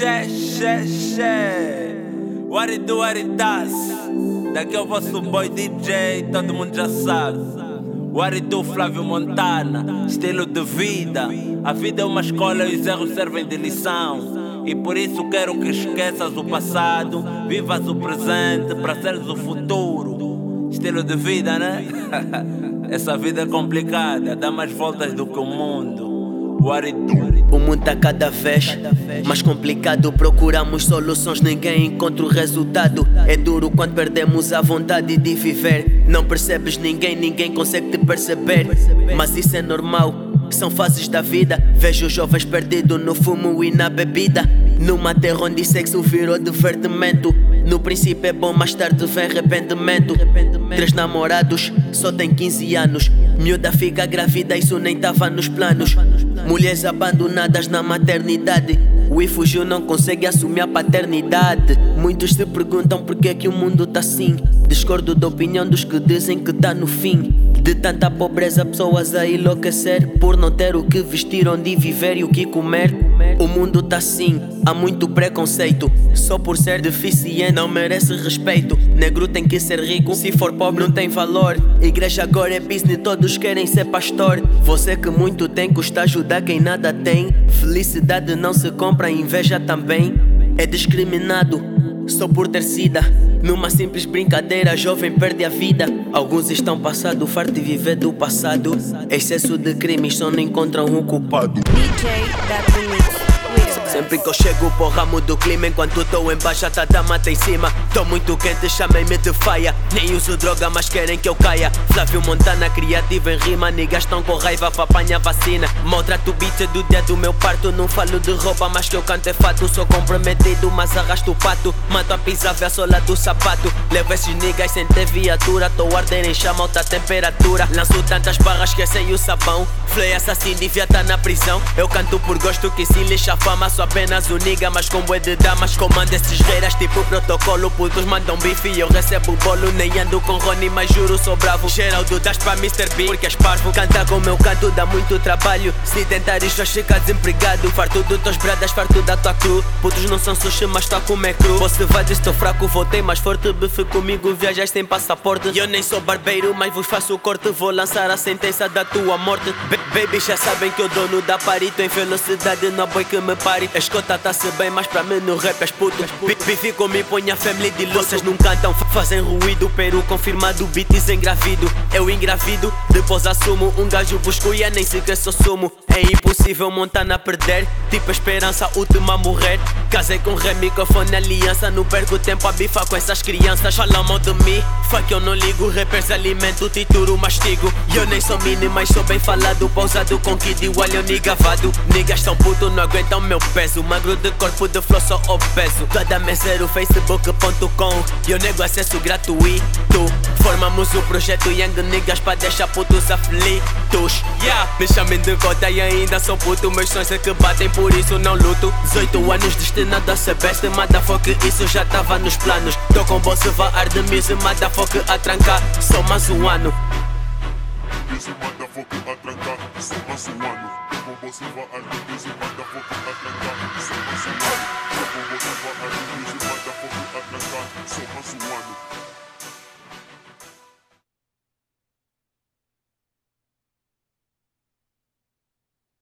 Xé, xé, xé. What it do, what it does. Daqui é o vosso boy DJ, todo mundo já sabe. What it do, Flávio Montana. Estilo de vida. A vida é uma escola e os erros servem de lição. E por isso quero que esqueças o passado, vivas o presente para seres o futuro. Estilo de vida, né? Essa vida é complicada, dá mais voltas do que o mundo. O mundo tá cada vez mais complicado. Procuramos soluções, ninguém encontra o resultado. É duro quando perdemos a vontade de viver. Não percebes ninguém, ninguém consegue te perceber. Mas isso é normal, são fases da vida. Vejo jovens perdidos no fumo e na bebida. Numa terra onde sexo virou divertimento. No princípio é bom, mais tarde vem arrependimento. Três namorados, só tem 15 anos. Miúda fica grávida, isso nem tava nos planos. Mulheres abandonadas na maternidade. O fugiu não consegue assumir a paternidade. Muitos se perguntam por que, é que o mundo tá assim. Discordo da opinião dos que dizem que tá no fim. De tanta pobreza, pessoas a enlouquecer por não ter o que vestir, onde viver e o que comer. O mundo tá assim, há muito preconceito. Só por ser deficiente não merece respeito. Negro tem que ser rico, se for pobre não tem valor. Igreja agora é business, todos querem ser pastor. Você que muito tem, custa ajudar quem nada tem. Felicidade não se compra, inveja também. É discriminado só por ter sida. Numa simples brincadeira, jovem perde a vida. Alguns estão passado, farto de viver do passado. Excesso de crimes só não encontram o culpado. DJ. Sempre que eu chego, porra, mudo o clima. Enquanto tô embaixo, tá da mata em cima. Tô muito quente, chamem-me de faia. Nem uso droga, mas querem que eu caia. Flávio Montana, criativo em rima. Niggas tão com raiva, pra apanhar vacina. Maltrato o beat do dia do meu parto. Não falo de roupa, mas que eu canto é fato. Sou comprometido, mas arrasto o pato. Mato a vê a sola do sapato. Levo esses niggas sem ter viatura. Tô arder em chama, alta temperatura. Lanço tantas barras, esquecem o sabão. Flay assassino, devia tá na prisão. Eu canto por gosto que se lixa a fama. Sou apenas o nigga, mas com bué de damas. Comando esses reiras, tipo protocolo. Putos mandam bife e eu recebo bolo. Nem ando com Rony, mas juro sou bravo. Geraldo das pra Mr. B, porque és parvo. Cantar com meu canto dá muito trabalho. Se tentar isto, vais ficar desempregado. Farto de tuas bradas, farto da tua cru. Putos não são sushi, mas tua como é cru. Você vai estou fraco, voltei mais forte. Bife comigo, viajas sem passaporte. Eu nem sou barbeiro, mas vos faço o corte. Vou lançar a sentença da tua morte. Ba- baby, já sabem que eu dono da parito. Em velocidade, não boi que me pare. A escota tá-se bem, mas pra mim no rap és puto. Bi- Bife comigo, põe a family de. Vocês não cantam, fa- fazem ruído. Peru confirmado, beats engravido. Eu engravido, depois assumo. Um gajo busco e é nem sequer sou sumo. É impossível montar na perder. Tipo esperança, última a morrer. Casei com ré, microfone, aliança. Não perco tempo a bifar com essas crianças. Falam mal de mim, fuck eu não ligo. Rappers alimento, tituro, mastigo. Eu nem sou mini, mas sou bem falado. Pausado com kid eu nigavado. Niggas tão puto, não aguentam meu peso. Magro de corpo, de flow, sou obeso. Toda meseiro, facebook.com. E eu nego acesso gratuito. Formamos o projeto Young Niggas pra deixar putos aflitos. Yeah, me chamem de gota e ainda sou puto. Meus sonhos é que batem, por isso não luto. 18 anos destinado a ser best, motherfucker, isso já tava nos planos. Tô com bolsa, vai arde mise, motherfucker, a trancar. Só mais um ano. Busy motherfucker a trancar, só mais um ano. Com você vai arder, busy motherfucker a trancar, só mais um ano. Com você